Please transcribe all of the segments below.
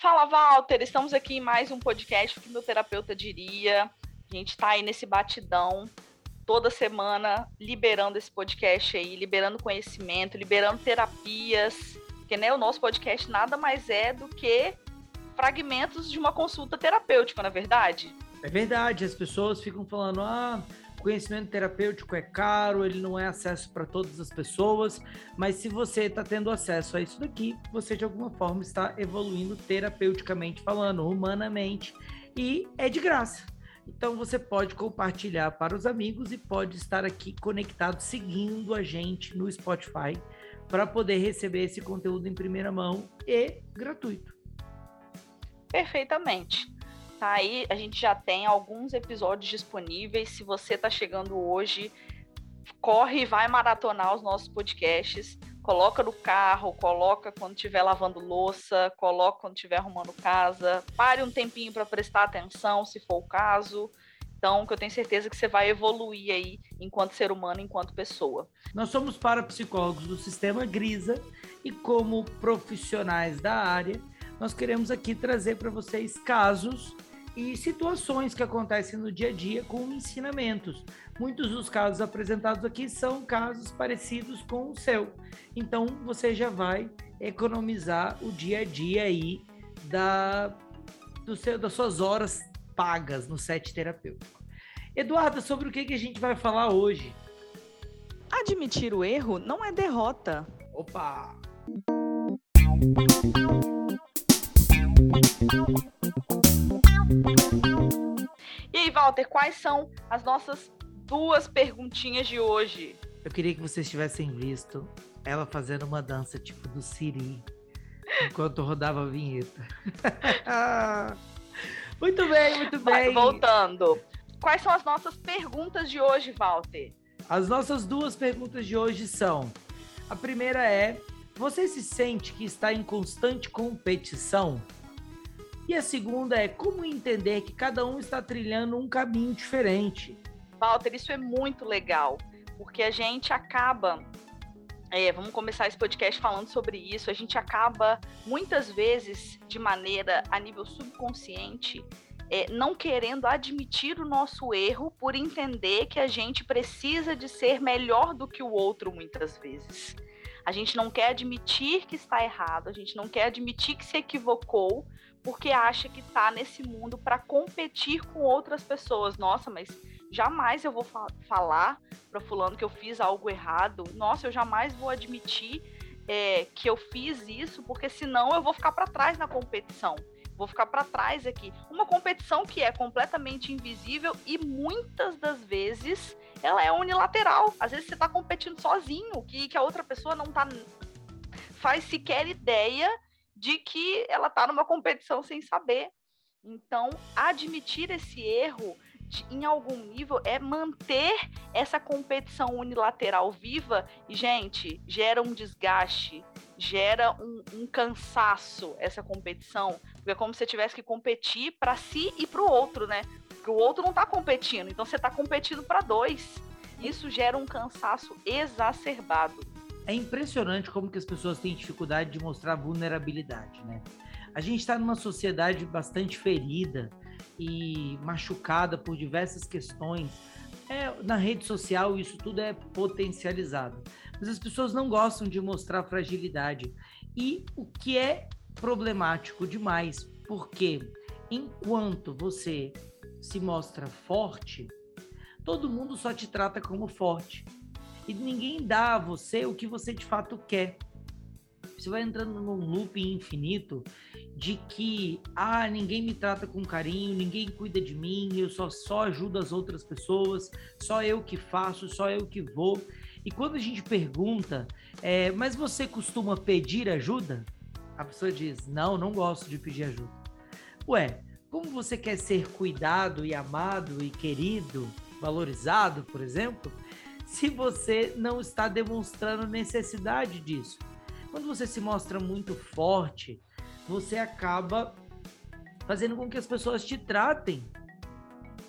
Fala, Walter! Estamos aqui em mais um podcast que meu terapeuta diria. A gente está aí nesse batidão toda semana liberando esse podcast aí, liberando conhecimento, liberando terapias, porque né, o nosso podcast nada mais é do que fragmentos de uma consulta terapêutica, na é verdade. É verdade, as pessoas ficam falando, ah, conhecimento terapêutico é caro, ele não é acesso para todas as pessoas, mas se você está tendo acesso a isso daqui, você de alguma forma está evoluindo terapeuticamente falando, humanamente, e é de graça. Então você pode compartilhar para os amigos e pode estar aqui conectado, seguindo a gente no Spotify para poder receber esse conteúdo em primeira mão e gratuito. Perfeitamente. Tá aí, a gente já tem alguns episódios disponíveis. Se você está chegando hoje, corre e vai maratonar os nossos podcasts coloca no carro, coloca quando estiver lavando louça, coloca quando estiver arrumando casa, pare um tempinho para prestar atenção, se for o caso. Então, que eu tenho certeza que você vai evoluir aí enquanto ser humano, enquanto pessoa. Nós somos parapsicólogos do Sistema Grisa e como profissionais da área, nós queremos aqui trazer para vocês casos e situações que acontecem no dia a dia com ensinamentos. Muitos dos casos apresentados aqui são casos parecidos com o seu. Então você já vai economizar o dia a dia aí da, do seu, das suas horas pagas no set terapêutico. Eduardo, sobre o que, que a gente vai falar hoje? Admitir o erro não é derrota. Opa! Walter, quais são as nossas duas perguntinhas de hoje? Eu queria que vocês tivessem visto ela fazendo uma dança tipo do Siri enquanto rodava a vinheta. muito bem, muito bem. Voltando. Quais são as nossas perguntas de hoje, Walter? As nossas duas perguntas de hoje são: a primeira é: você se sente que está em constante competição? E a segunda é como entender que cada um está trilhando um caminho diferente. Walter, isso é muito legal, porque a gente acaba. É, vamos começar esse podcast falando sobre isso. A gente acaba, muitas vezes, de maneira a nível subconsciente, é, não querendo admitir o nosso erro por entender que a gente precisa de ser melhor do que o outro muitas vezes. A gente não quer admitir que está errado, a gente não quer admitir que se equivocou, porque acha que está nesse mundo para competir com outras pessoas. Nossa, mas jamais eu vou fa falar para fulano que eu fiz algo errado. Nossa, eu jamais vou admitir é, que eu fiz isso, porque senão eu vou ficar para trás na competição. Vou ficar para trás aqui. Uma competição que é completamente invisível e muitas das vezes ela é unilateral. Às vezes você está competindo sozinho, que, que a outra pessoa não tá faz sequer ideia de que ela está numa competição sem saber. Então, admitir esse erro de, em algum nível é manter essa competição unilateral viva e, gente, gera um desgaste, gera um, um cansaço essa competição, porque é como se você tivesse que competir para si e para o outro, né? Porque o outro não está competindo, então você está competindo para dois. Isso gera um cansaço exacerbado é impressionante como que as pessoas têm dificuldade de mostrar vulnerabilidade, né? A gente está numa sociedade bastante ferida e machucada por diversas questões. É, na rede social isso tudo é potencializado, mas as pessoas não gostam de mostrar fragilidade e o que é problemático demais, porque enquanto você se mostra forte, todo mundo só te trata como forte e ninguém dá a você o que você de fato quer. Você vai entrando num loop infinito de que, ah, ninguém me trata com carinho, ninguém cuida de mim, eu só, só ajudo as outras pessoas, só eu que faço, só eu que vou. E quando a gente pergunta, é, mas você costuma pedir ajuda? A pessoa diz, não, não gosto de pedir ajuda. Ué, como você quer ser cuidado e amado e querido, valorizado, por exemplo, se você não está demonstrando necessidade disso. Quando você se mostra muito forte, você acaba fazendo com que as pessoas te tratem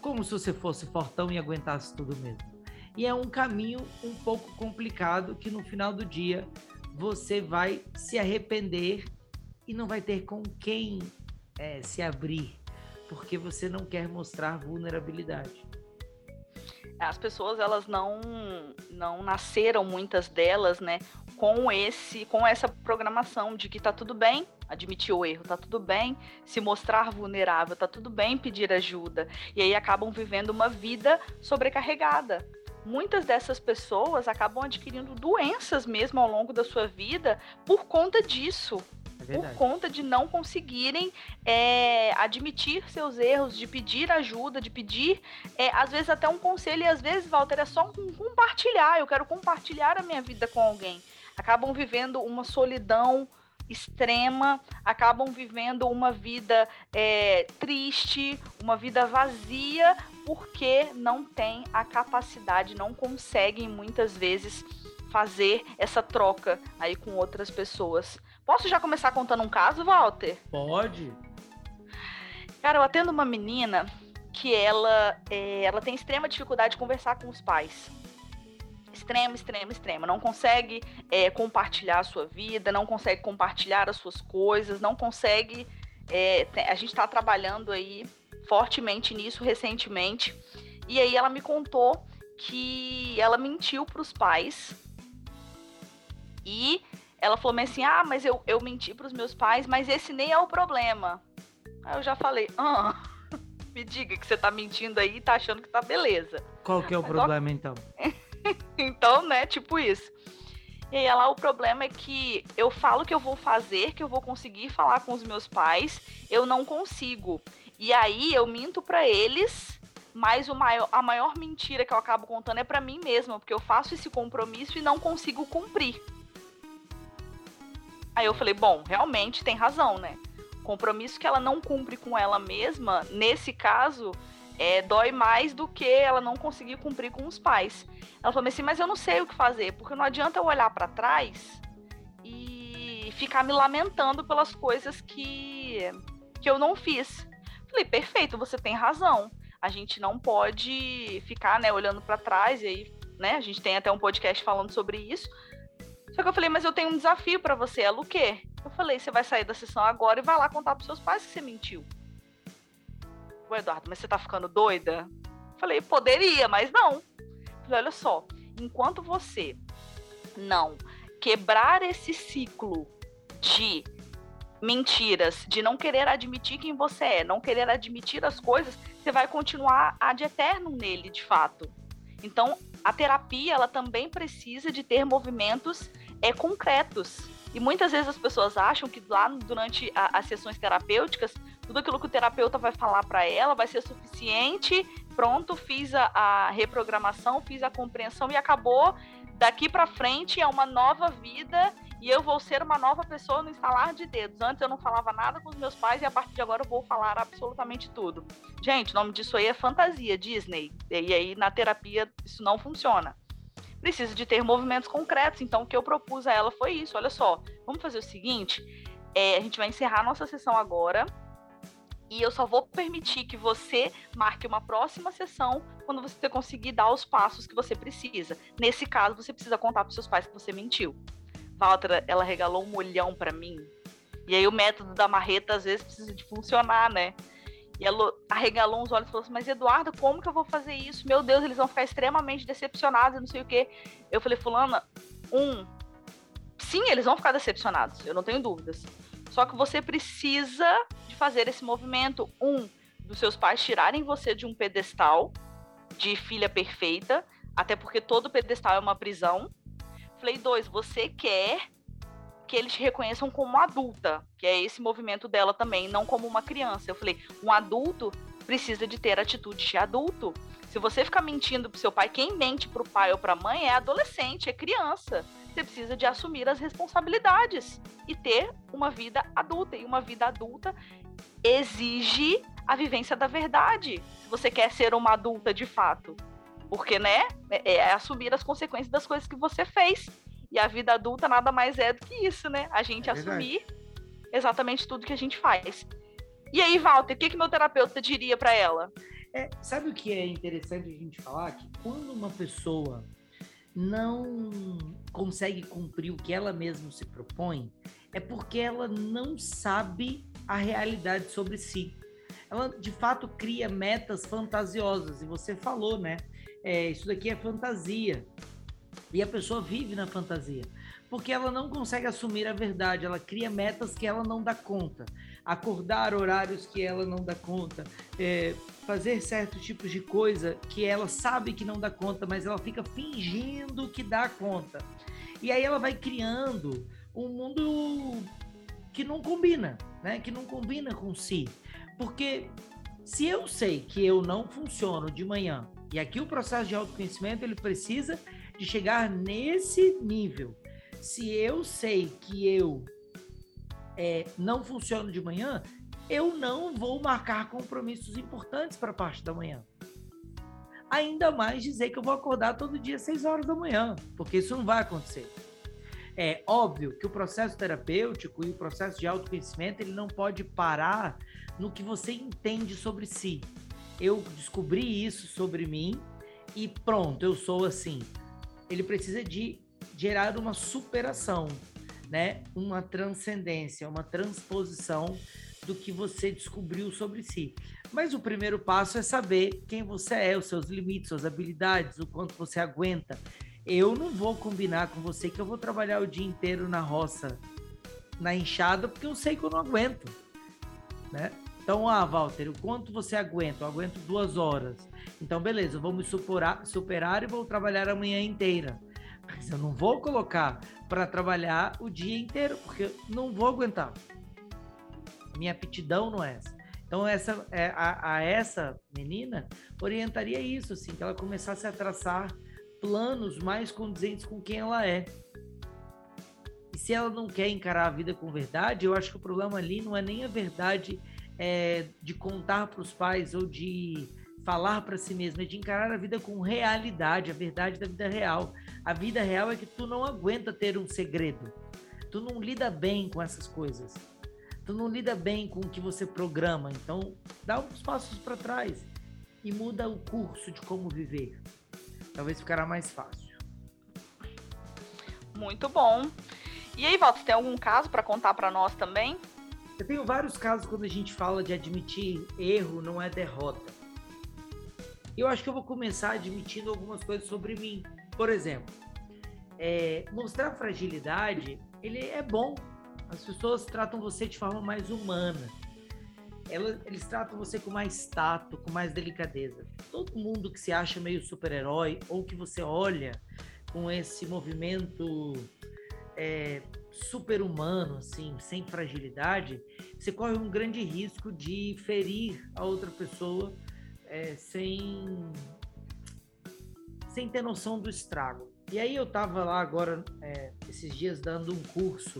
como se você fosse fortão e aguentasse tudo mesmo. E é um caminho um pouco complicado que no final do dia você vai se arrepender e não vai ter com quem é, se abrir, porque você não quer mostrar vulnerabilidade. As pessoas elas não não nasceram muitas delas, né, com esse com essa programação de que tá tudo bem admitir o erro, tá tudo bem se mostrar vulnerável, tá tudo bem pedir ajuda. E aí acabam vivendo uma vida sobrecarregada. Muitas dessas pessoas acabam adquirindo doenças mesmo ao longo da sua vida por conta disso, é por conta de não conseguirem é, admitir seus erros, de pedir ajuda, de pedir, é, às vezes, até um conselho, e às vezes, Walter, é só um compartilhar. Eu quero compartilhar a minha vida com alguém. Acabam vivendo uma solidão extrema, acabam vivendo uma vida é, triste, uma vida vazia, porque não tem a capacidade, não conseguem muitas vezes fazer essa troca aí com outras pessoas. Posso já começar contando um caso, Walter? Pode. Cara, eu atendo uma menina que ela, é, ela tem extrema dificuldade de conversar com os pais extrema, extrema, extrema. Não consegue é, compartilhar a sua vida, não consegue compartilhar as suas coisas, não consegue. É, a gente está trabalhando aí fortemente nisso recentemente. E aí ela me contou que ela mentiu para os pais. E ela falou assim: Ah, mas eu, eu menti para os meus pais, mas esse nem é o problema. Aí eu já falei: Ah, me diga que você tá mentindo aí e tá achando que tá beleza. Qual que é o mas, problema ó... então? então, né, tipo isso. E aí lá o problema é que eu falo que eu vou fazer, que eu vou conseguir falar com os meus pais, eu não consigo. E aí eu minto para eles, mas o maior, a maior mentira que eu acabo contando é para mim mesma, porque eu faço esse compromisso e não consigo cumprir. Aí eu falei, bom, realmente tem razão, né? Compromisso que ela não cumpre com ela mesma, nesse caso, é, dói mais do que ela não conseguir cumprir com os pais. Ela falou assim, mas eu não sei o que fazer, porque não adianta eu olhar para trás e ficar me lamentando pelas coisas que, que eu não fiz. Falei, perfeito, você tem razão. A gente não pode ficar, né, olhando para trás e aí, né, a gente tem até um podcast falando sobre isso. Só que eu falei, mas eu tenho um desafio para você, ela o quê? Eu falei, você vai sair da sessão agora e vai lá contar pros seus pais que você mentiu o Eduardo, mas você tá ficando doida? Falei, poderia, mas não. Falei, olha só, enquanto você não quebrar esse ciclo de mentiras, de não querer admitir quem você é, não querer admitir as coisas, você vai continuar ad eterno nele, de fato. Então, a terapia, ela também precisa de ter movimentos é, concretos. E muitas vezes as pessoas acham que lá durante a, as sessões terapêuticas tudo aquilo que o terapeuta vai falar para ela vai ser suficiente. Pronto, fiz a, a reprogramação, fiz a compreensão e acabou. Daqui para frente é uma nova vida e eu vou ser uma nova pessoa no instalar de dedos. Antes eu não falava nada com os meus pais e a partir de agora eu vou falar absolutamente tudo. Gente, o nome disso aí é fantasia, Disney. E aí na terapia isso não funciona. Precisa de ter movimentos concretos. Então o que eu propus a ela foi isso. Olha só, vamos fazer o seguinte: é, a gente vai encerrar nossa sessão agora e eu só vou permitir que você marque uma próxima sessão quando você conseguir dar os passos que você precisa. Nesse caso, você precisa contar para seus pais que você mentiu. Walter, ela regalou um olhão para mim. E aí o método da marreta às vezes precisa de funcionar, né? E ela arregalou os olhos e falou assim: Mas Eduardo, como que eu vou fazer isso? Meu Deus, eles vão ficar extremamente decepcionados não sei o quê. Eu falei, Fulana, um, sim, eles vão ficar decepcionados, eu não tenho dúvidas. Só que você precisa de fazer esse movimento. Um, dos seus pais tirarem você de um pedestal de filha perfeita, até porque todo pedestal é uma prisão. Falei, dois, você quer que eles reconheçam como adulta, que é esse movimento dela também, não como uma criança. Eu falei, um adulto precisa de ter atitude de adulto. Se você ficar mentindo pro seu pai, quem mente pro pai ou pra mãe é adolescente, é criança. Você precisa de assumir as responsabilidades e ter uma vida adulta. E uma vida adulta exige a vivência da verdade. Se você quer ser uma adulta de fato. Porque, né, é, é assumir as consequências das coisas que você fez. E a vida adulta nada mais é do que isso, né? A gente é assumir exatamente tudo que a gente faz. E aí, Walter, o que, que meu terapeuta diria para ela? É, sabe o que é interessante a gente falar? Que quando uma pessoa não consegue cumprir o que ela mesma se propõe, é porque ela não sabe a realidade sobre si. Ela, de fato, cria metas fantasiosas. E você falou, né? É, isso daqui é fantasia. E a pessoa vive na fantasia. Porque ela não consegue assumir a verdade. Ela cria metas que ela não dá conta. Acordar horários que ela não dá conta. É, fazer certos tipos de coisa que ela sabe que não dá conta, mas ela fica fingindo que dá conta. E aí ela vai criando um mundo que não combina, né? Que não combina com si. Porque se eu sei que eu não funciono de manhã, e aqui o processo de autoconhecimento ele precisa de chegar nesse nível. Se eu sei que eu é, não funciono de manhã, eu não vou marcar compromissos importantes para a parte da manhã. Ainda mais dizer que eu vou acordar todo dia às 6 horas da manhã, porque isso não vai acontecer. É óbvio que o processo terapêutico e o processo de autoconhecimento ele não pode parar no que você entende sobre si. Eu descobri isso sobre mim e pronto, eu sou assim. Ele precisa de gerar uma superação, né? Uma transcendência, uma transposição do que você descobriu sobre si. Mas o primeiro passo é saber quem você é, os seus limites, suas habilidades, o quanto você aguenta eu não vou combinar com você que eu vou trabalhar o dia inteiro na roça, na enxada, porque eu sei que eu não aguento, né? Então, ah, Walter, quanto você aguenta? Eu aguento duas horas. Então, beleza, vamos superar, superar e vou trabalhar a manhã inteira. Mas eu não vou colocar para trabalhar o dia inteiro, porque não vou aguentar. Minha aptidão não é essa. Então, essa, é, a, a essa menina orientaria isso, assim, que ela começasse a traçar planos mais condizentes com quem ela é. E se ela não quer encarar a vida com verdade, eu acho que o problema ali não é nem a verdade é, de contar para os pais ou de falar para si mesma, é de encarar a vida com realidade, a verdade da vida real. A vida real é que tu não aguenta ter um segredo. Tu não lida bem com essas coisas. Tu não lida bem com o que você programa. Então, dá uns passos para trás e muda o curso de como viver talvez ficará mais fácil. Muito bom. E aí, Walter, tem algum caso para contar para nós também? Eu tenho vários casos quando a gente fala de admitir erro não é derrota. Eu acho que eu vou começar admitindo algumas coisas sobre mim. Por exemplo, é, mostrar fragilidade, ele é bom. As pessoas tratam você de forma mais humana eles tratam você com mais tato, com mais delicadeza. Todo mundo que se acha meio super-herói ou que você olha com esse movimento é, super-humano, assim, sem fragilidade, você corre um grande risco de ferir a outra pessoa é, sem, sem ter noção do estrago. E aí eu tava lá agora, é, esses dias, dando um curso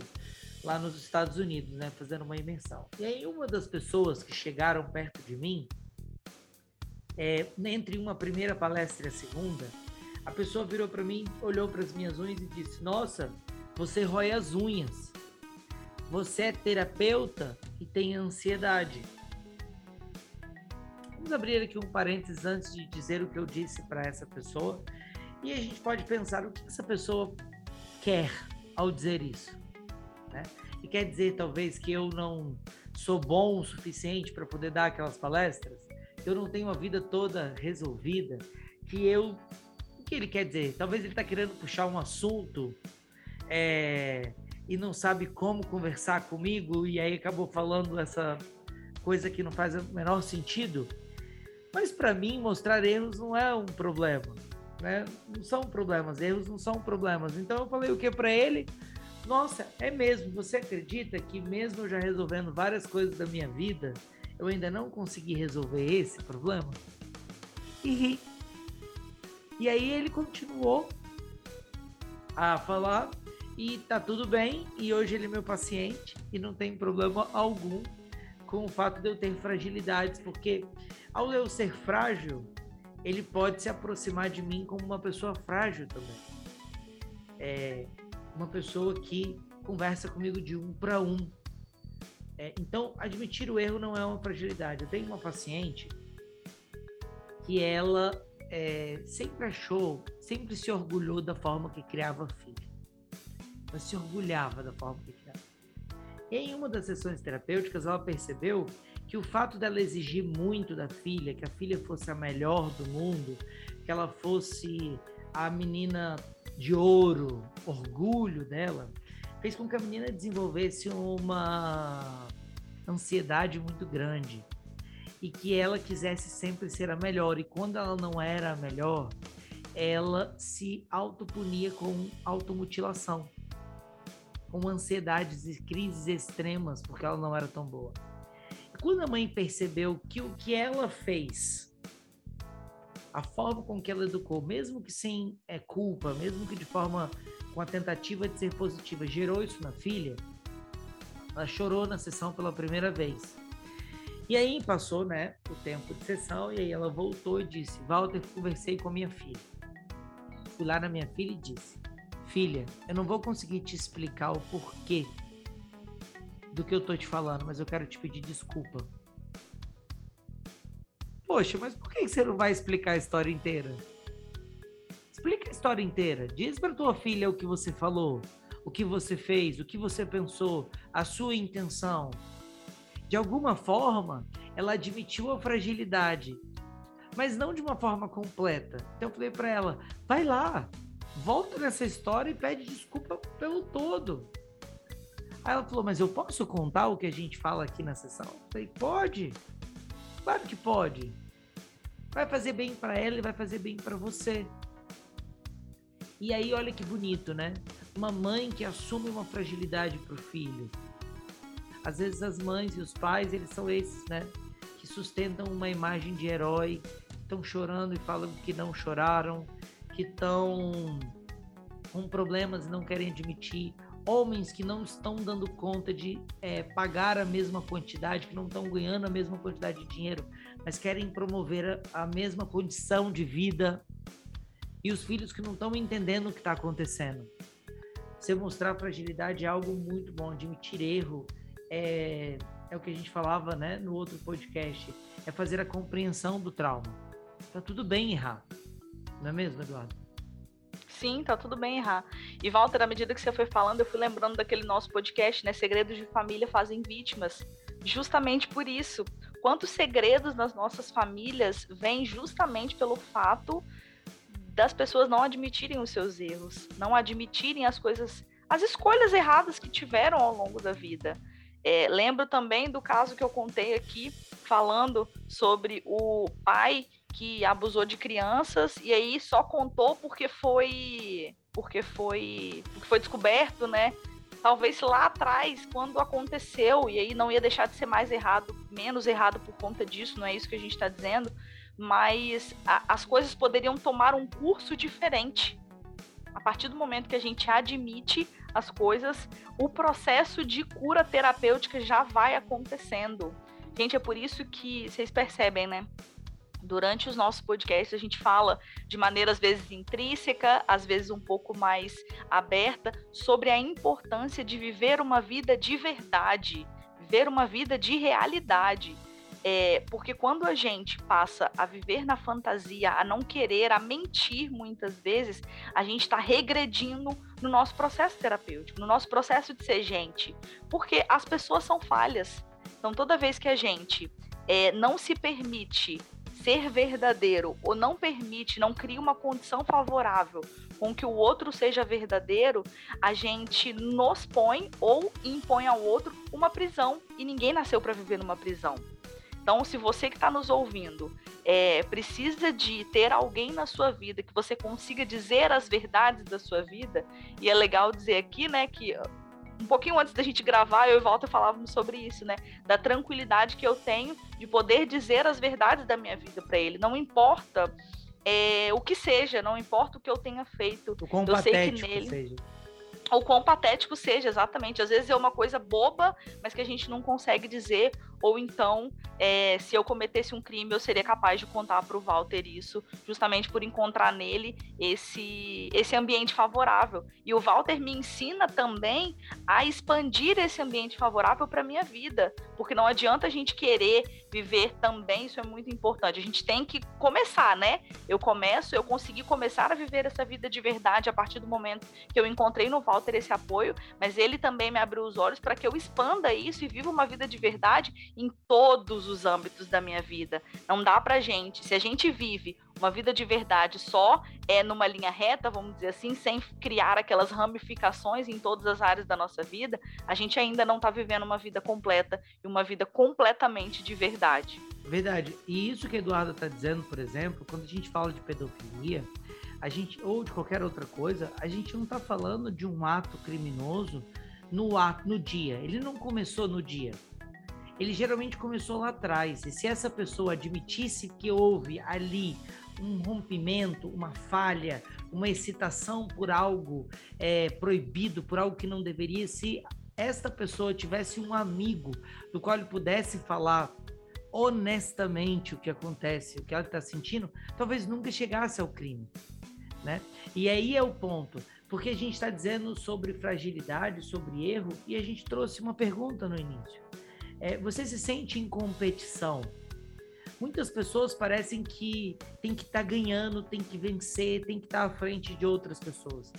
lá nos Estados Unidos, né, fazendo uma imersão. E aí uma das pessoas que chegaram perto de mim, é, entre uma primeira palestra e a segunda, a pessoa virou para mim, olhou para as minhas unhas e disse: Nossa, você rói as unhas. Você é terapeuta e tem ansiedade. Vamos abrir aqui um parênteses antes de dizer o que eu disse para essa pessoa. E a gente pode pensar o que essa pessoa quer ao dizer isso. Né? E quer dizer, talvez, que eu não sou bom o suficiente para poder dar aquelas palestras, que eu não tenho a vida toda resolvida, que eu. O que ele quer dizer? Talvez ele está querendo puxar um assunto é... e não sabe como conversar comigo, e aí acabou falando essa coisa que não faz o menor sentido. Mas para mim, mostrar erros não é um problema. Né? Não são problemas, erros não são problemas. Então eu falei o que para ele? Nossa, é mesmo. Você acredita que mesmo já resolvendo várias coisas da minha vida, eu ainda não consegui resolver esse problema? E ri. E aí ele continuou a falar e tá tudo bem. E hoje ele é meu paciente e não tem problema algum com o fato de eu ter fragilidades, porque ao eu ser frágil, ele pode se aproximar de mim como uma pessoa frágil também. É, uma pessoa que conversa comigo de um para um. É, então, admitir o erro não é uma fragilidade. Eu tenho uma paciente que ela é, sempre achou, sempre se orgulhou da forma que criava filho. Ela se orgulhava da forma que criava. Em uma das sessões terapêuticas, ela percebeu que o fato dela exigir muito da filha, que a filha fosse a melhor do mundo, que ela fosse a menina de ouro, orgulho dela, fez com que a menina desenvolvesse uma ansiedade muito grande e que ela quisesse sempre ser a melhor. E quando ela não era a melhor, ela se autopunia com automutilação, com ansiedades e crises extremas, porque ela não era tão boa. E quando a mãe percebeu que o que ela fez, a forma com que ela educou, mesmo que sem é, culpa, mesmo que de forma com a tentativa de ser positiva, gerou isso na filha, ela chorou na sessão pela primeira vez. E aí passou, né, o tempo de sessão e aí ela voltou e disse: "Walter, conversei com minha filha. Fui lá na minha filha e disse: "Filha, eu não vou conseguir te explicar o porquê do que eu tô te falando, mas eu quero te pedir desculpa. Poxa, mas por que você não vai explicar a história inteira? Explica a história inteira. Diz para tua filha o que você falou, o que você fez, o que você pensou, a sua intenção de alguma forma, ela admitiu a fragilidade, mas não de uma forma completa. Então eu falei para ela: vai lá, volta nessa história e pede desculpa pelo todo. Aí ela falou: mas eu posso contar o que a gente fala aqui na sessão? Eu falei: pode, claro que pode. Vai fazer bem para ela e vai fazer bem para você. E aí, olha que bonito, né? Uma mãe que assume uma fragilidade para o filho às vezes as mães e os pais, eles são esses, né? Que sustentam uma imagem de herói, estão chorando e falam que não choraram, que estão com problemas e não querem admitir, homens que não estão dando conta de é, pagar a mesma quantidade, que não estão ganhando a mesma quantidade de dinheiro, mas querem promover a, a mesma condição de vida, e os filhos que não estão entendendo o que está acontecendo. Você mostrar fragilidade é algo muito bom, admitir erro, é, é o que a gente falava né, no outro podcast, é fazer a compreensão do trauma. Tá tudo bem errar, não é mesmo, Eduardo? Sim, tá tudo bem errar. E Walter, à medida que você foi falando, eu fui lembrando daquele nosso podcast, né? Segredos de família fazem vítimas. Justamente por isso. Quantos segredos nas nossas famílias vêm justamente pelo fato das pessoas não admitirem os seus erros, não admitirem as coisas, as escolhas erradas que tiveram ao longo da vida. É, lembro também do caso que eu contei aqui, falando sobre o pai que abusou de crianças e aí só contou porque foi porque foi porque foi descoberto, né? Talvez lá atrás, quando aconteceu, e aí não ia deixar de ser mais errado, menos errado por conta disso, não é isso que a gente está dizendo, mas a, as coisas poderiam tomar um curso diferente. A partir do momento que a gente admite as coisas, o processo de cura terapêutica já vai acontecendo. Gente, é por isso que vocês percebem, né? Durante os nossos podcasts, a gente fala de maneira às vezes intrínseca, às vezes um pouco mais aberta, sobre a importância de viver uma vida de verdade, viver uma vida de realidade. É, porque quando a gente passa a viver na fantasia, a não querer, a mentir muitas vezes, a gente está regredindo no nosso processo terapêutico, no nosso processo de ser gente. Porque as pessoas são falhas. Então, toda vez que a gente é, não se permite ser verdadeiro ou não permite, não cria uma condição favorável com que o outro seja verdadeiro, a gente nos põe ou impõe ao outro uma prisão. E ninguém nasceu para viver numa prisão. Então, se você que está nos ouvindo é, precisa de ter alguém na sua vida que você consiga dizer as verdades da sua vida, e é legal dizer aqui, né, que um pouquinho antes da gente gravar, eu e Walter falávamos sobre isso, né? Da tranquilidade que eu tenho de poder dizer as verdades da minha vida para ele. Não importa é, o que seja, não importa o que eu tenha feito. O quão eu sei que nele. Seja ou quão patético seja, exatamente. Às vezes é uma coisa boba, mas que a gente não consegue dizer, ou então, é, se eu cometesse um crime, eu seria capaz de contar para o Walter isso, justamente por encontrar nele esse, esse ambiente favorável. E o Walter me ensina também a expandir esse ambiente favorável para minha vida, porque não adianta a gente querer viver também, isso é muito importante. A gente tem que começar, né? Eu começo, eu consegui começar a viver essa vida de verdade a partir do momento que eu encontrei no Walter esse apoio, mas ele também me abriu os olhos para que eu expanda isso e viva uma vida de verdade em todos os âmbitos da minha vida. Não dá pra gente, se a gente vive uma vida de verdade só é numa linha reta, vamos dizer assim, sem criar aquelas ramificações em todas as áreas da nossa vida, a gente ainda não está vivendo uma vida completa e uma vida completamente de verdade. Verdade. E isso que a Eduarda está dizendo, por exemplo, quando a gente fala de pedofilia, a gente ou de qualquer outra coisa, a gente não está falando de um ato criminoso no ato, no dia. Ele não começou no dia. Ele geralmente começou lá atrás. E se essa pessoa admitisse que houve ali um rompimento, uma falha, uma excitação por algo é, proibido, por algo que não deveria, se esta pessoa tivesse um amigo do qual ele pudesse falar honestamente o que acontece, o que ela está sentindo, talvez nunca chegasse ao crime. Né? E aí é o ponto, porque a gente está dizendo sobre fragilidade, sobre erro, e a gente trouxe uma pergunta no início. É, você se sente em competição? muitas pessoas parecem que tem que estar tá ganhando, tem que vencer, tem que estar tá à frente de outras pessoas.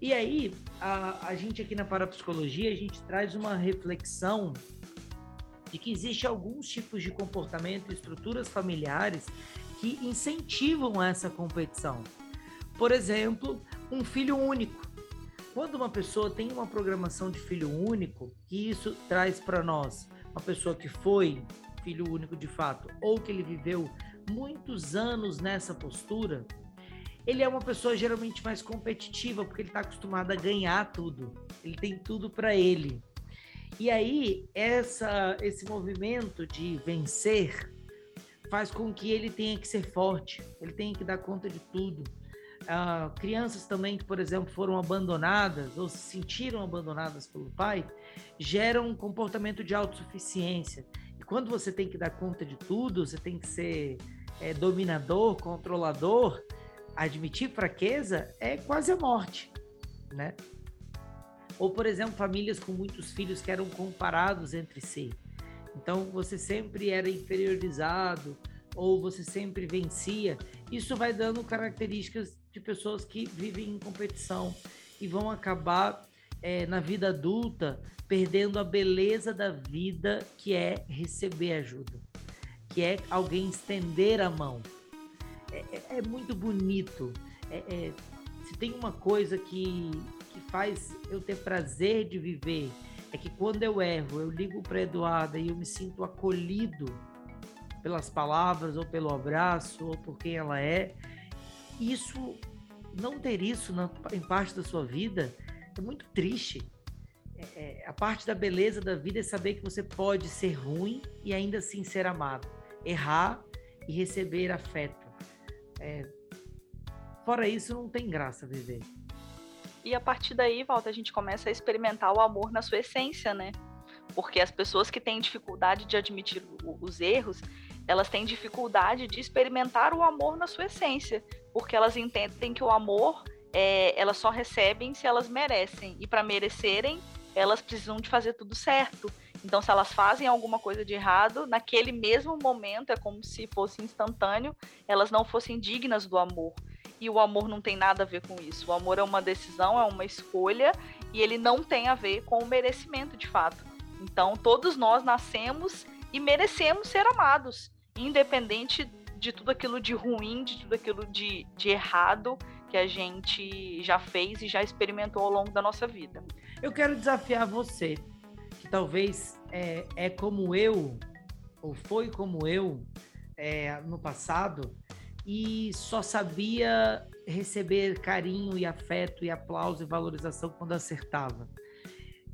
E aí, a, a gente aqui na parapsicologia, a gente traz uma reflexão de que existe alguns tipos de comportamento, estruturas familiares que incentivam essa competição. Por exemplo, um filho único. Quando uma pessoa tem uma programação de filho único, que isso traz para nós uma pessoa que foi filho único de fato, ou que ele viveu muitos anos nessa postura, ele é uma pessoa geralmente mais competitiva, porque ele está acostumado a ganhar tudo. Ele tem tudo para ele. E aí, essa, esse movimento de vencer faz com que ele tenha que ser forte, ele tenha que dar conta de tudo. Uh, crianças também que, por exemplo, foram abandonadas ou se sentiram abandonadas pelo pai, geram um comportamento de autossuficiência quando você tem que dar conta de tudo, você tem que ser é, dominador, controlador, admitir fraqueza é quase a morte, né? Ou, por exemplo, famílias com muitos filhos que eram comparados entre si. Então, você sempre era inferiorizado ou você sempre vencia. Isso vai dando características de pessoas que vivem em competição e vão acabar é, na vida adulta perdendo a beleza da vida que é receber ajuda, que é alguém estender a mão. É, é, é muito bonito. É, é, se tem uma coisa que, que faz eu ter prazer de viver, é que quando eu erro, eu ligo para Eduarda e eu me sinto acolhido pelas palavras, ou pelo abraço, ou por quem ela é. Isso, não ter isso na, em parte da sua vida, é muito triste. É, é, a parte da beleza da vida é saber que você pode ser ruim e ainda assim ser amado, errar e receber afeto. É, fora isso, não tem graça viver. E a partir daí, Walter, a gente começa a experimentar o amor na sua essência, né? Porque as pessoas que têm dificuldade de admitir os erros, elas têm dificuldade de experimentar o amor na sua essência, porque elas entendem que o amor é, elas só recebem se elas merecem. E para merecerem, elas precisam de fazer tudo certo. Então, se elas fazem alguma coisa de errado, naquele mesmo momento, é como se fosse instantâneo, elas não fossem dignas do amor. E o amor não tem nada a ver com isso. O amor é uma decisão, é uma escolha, e ele não tem a ver com o merecimento de fato. Então, todos nós nascemos e merecemos ser amados, independente de tudo aquilo de ruim, de tudo aquilo de, de errado que a gente já fez e já experimentou ao longo da nossa vida. Eu quero desafiar você, que talvez é, é como eu, ou foi como eu é, no passado, e só sabia receber carinho e afeto e aplauso e valorização quando acertava.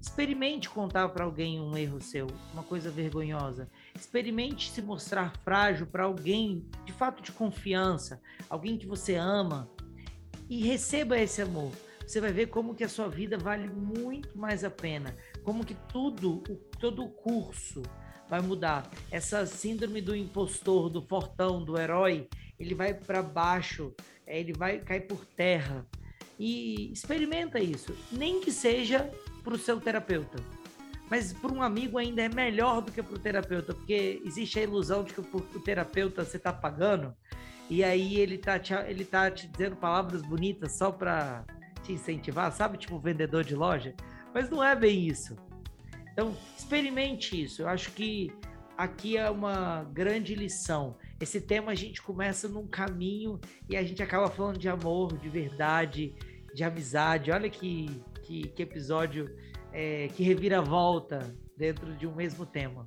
Experimente contar para alguém um erro seu, uma coisa vergonhosa. Experimente se mostrar frágil para alguém de fato de confiança, alguém que você ama, e receba esse amor. Você vai ver como que a sua vida vale muito mais a pena, como que tudo, todo o curso vai mudar. Essa síndrome do impostor, do fortão, do herói, ele vai para baixo, é, ele vai cair por terra. E experimenta isso, nem que seja para o seu terapeuta. Mas para um amigo ainda é melhor do que para o terapeuta, porque existe a ilusão de que o terapeuta você está pagando e aí ele tá te, ele tá te dizendo palavras bonitas só para te incentivar, sabe? Tipo vendedor de loja. Mas não é bem isso. Então, experimente isso. Eu acho que aqui é uma grande lição. Esse tema a gente começa num caminho e a gente acaba falando de amor, de verdade, de amizade. Olha que, que, que episódio é, que revira volta dentro de um mesmo tema.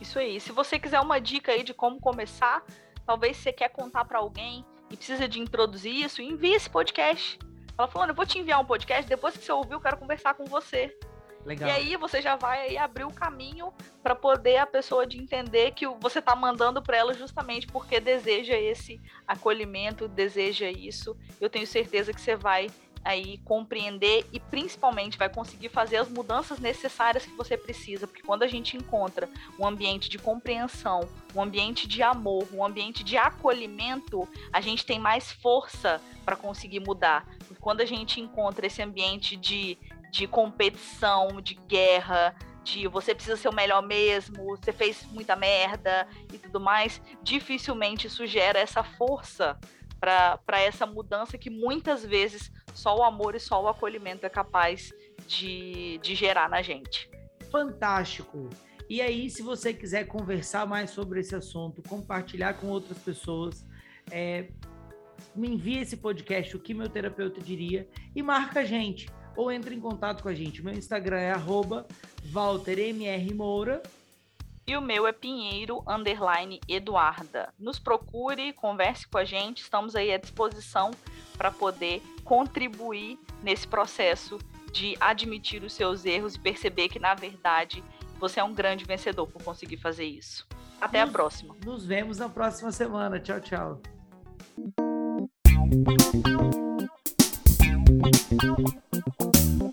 Isso aí. Se você quiser uma dica aí de como começar, talvez você quer contar para alguém e precisa de introduzir isso, envie esse podcast. Ela falou, eu vou te enviar um podcast, depois que você ouvir, eu quero conversar com você. Legal. E aí você já vai aí abrir o caminho para poder a pessoa de entender que você está mandando para ela justamente porque deseja esse acolhimento, deseja isso. Eu tenho certeza que você vai aí compreender e principalmente vai conseguir fazer as mudanças necessárias que você precisa, porque quando a gente encontra um ambiente de compreensão, um ambiente de amor, um ambiente de acolhimento, a gente tem mais força para conseguir mudar. Quando a gente encontra esse ambiente de, de competição, de guerra, de você precisa ser o melhor mesmo, você fez muita merda e tudo mais, dificilmente isso gera essa força para essa mudança que muitas vezes só o amor e só o acolhimento é capaz de, de gerar na gente. Fantástico! E aí, se você quiser conversar mais sobre esse assunto, compartilhar com outras pessoas, é, me envie esse podcast, o que meu terapeuta diria, e marca a gente, ou entre em contato com a gente. Meu Instagram é arroba e o meu é Pinheiro underline Eduarda. Nos procure, converse com a gente, estamos aí à disposição para poder contribuir nesse processo de admitir os seus erros e perceber que, na verdade, você é um grande vencedor por conseguir fazer isso. Até nos, a próxima. Nos vemos na próxima semana. Tchau, tchau. Thank you.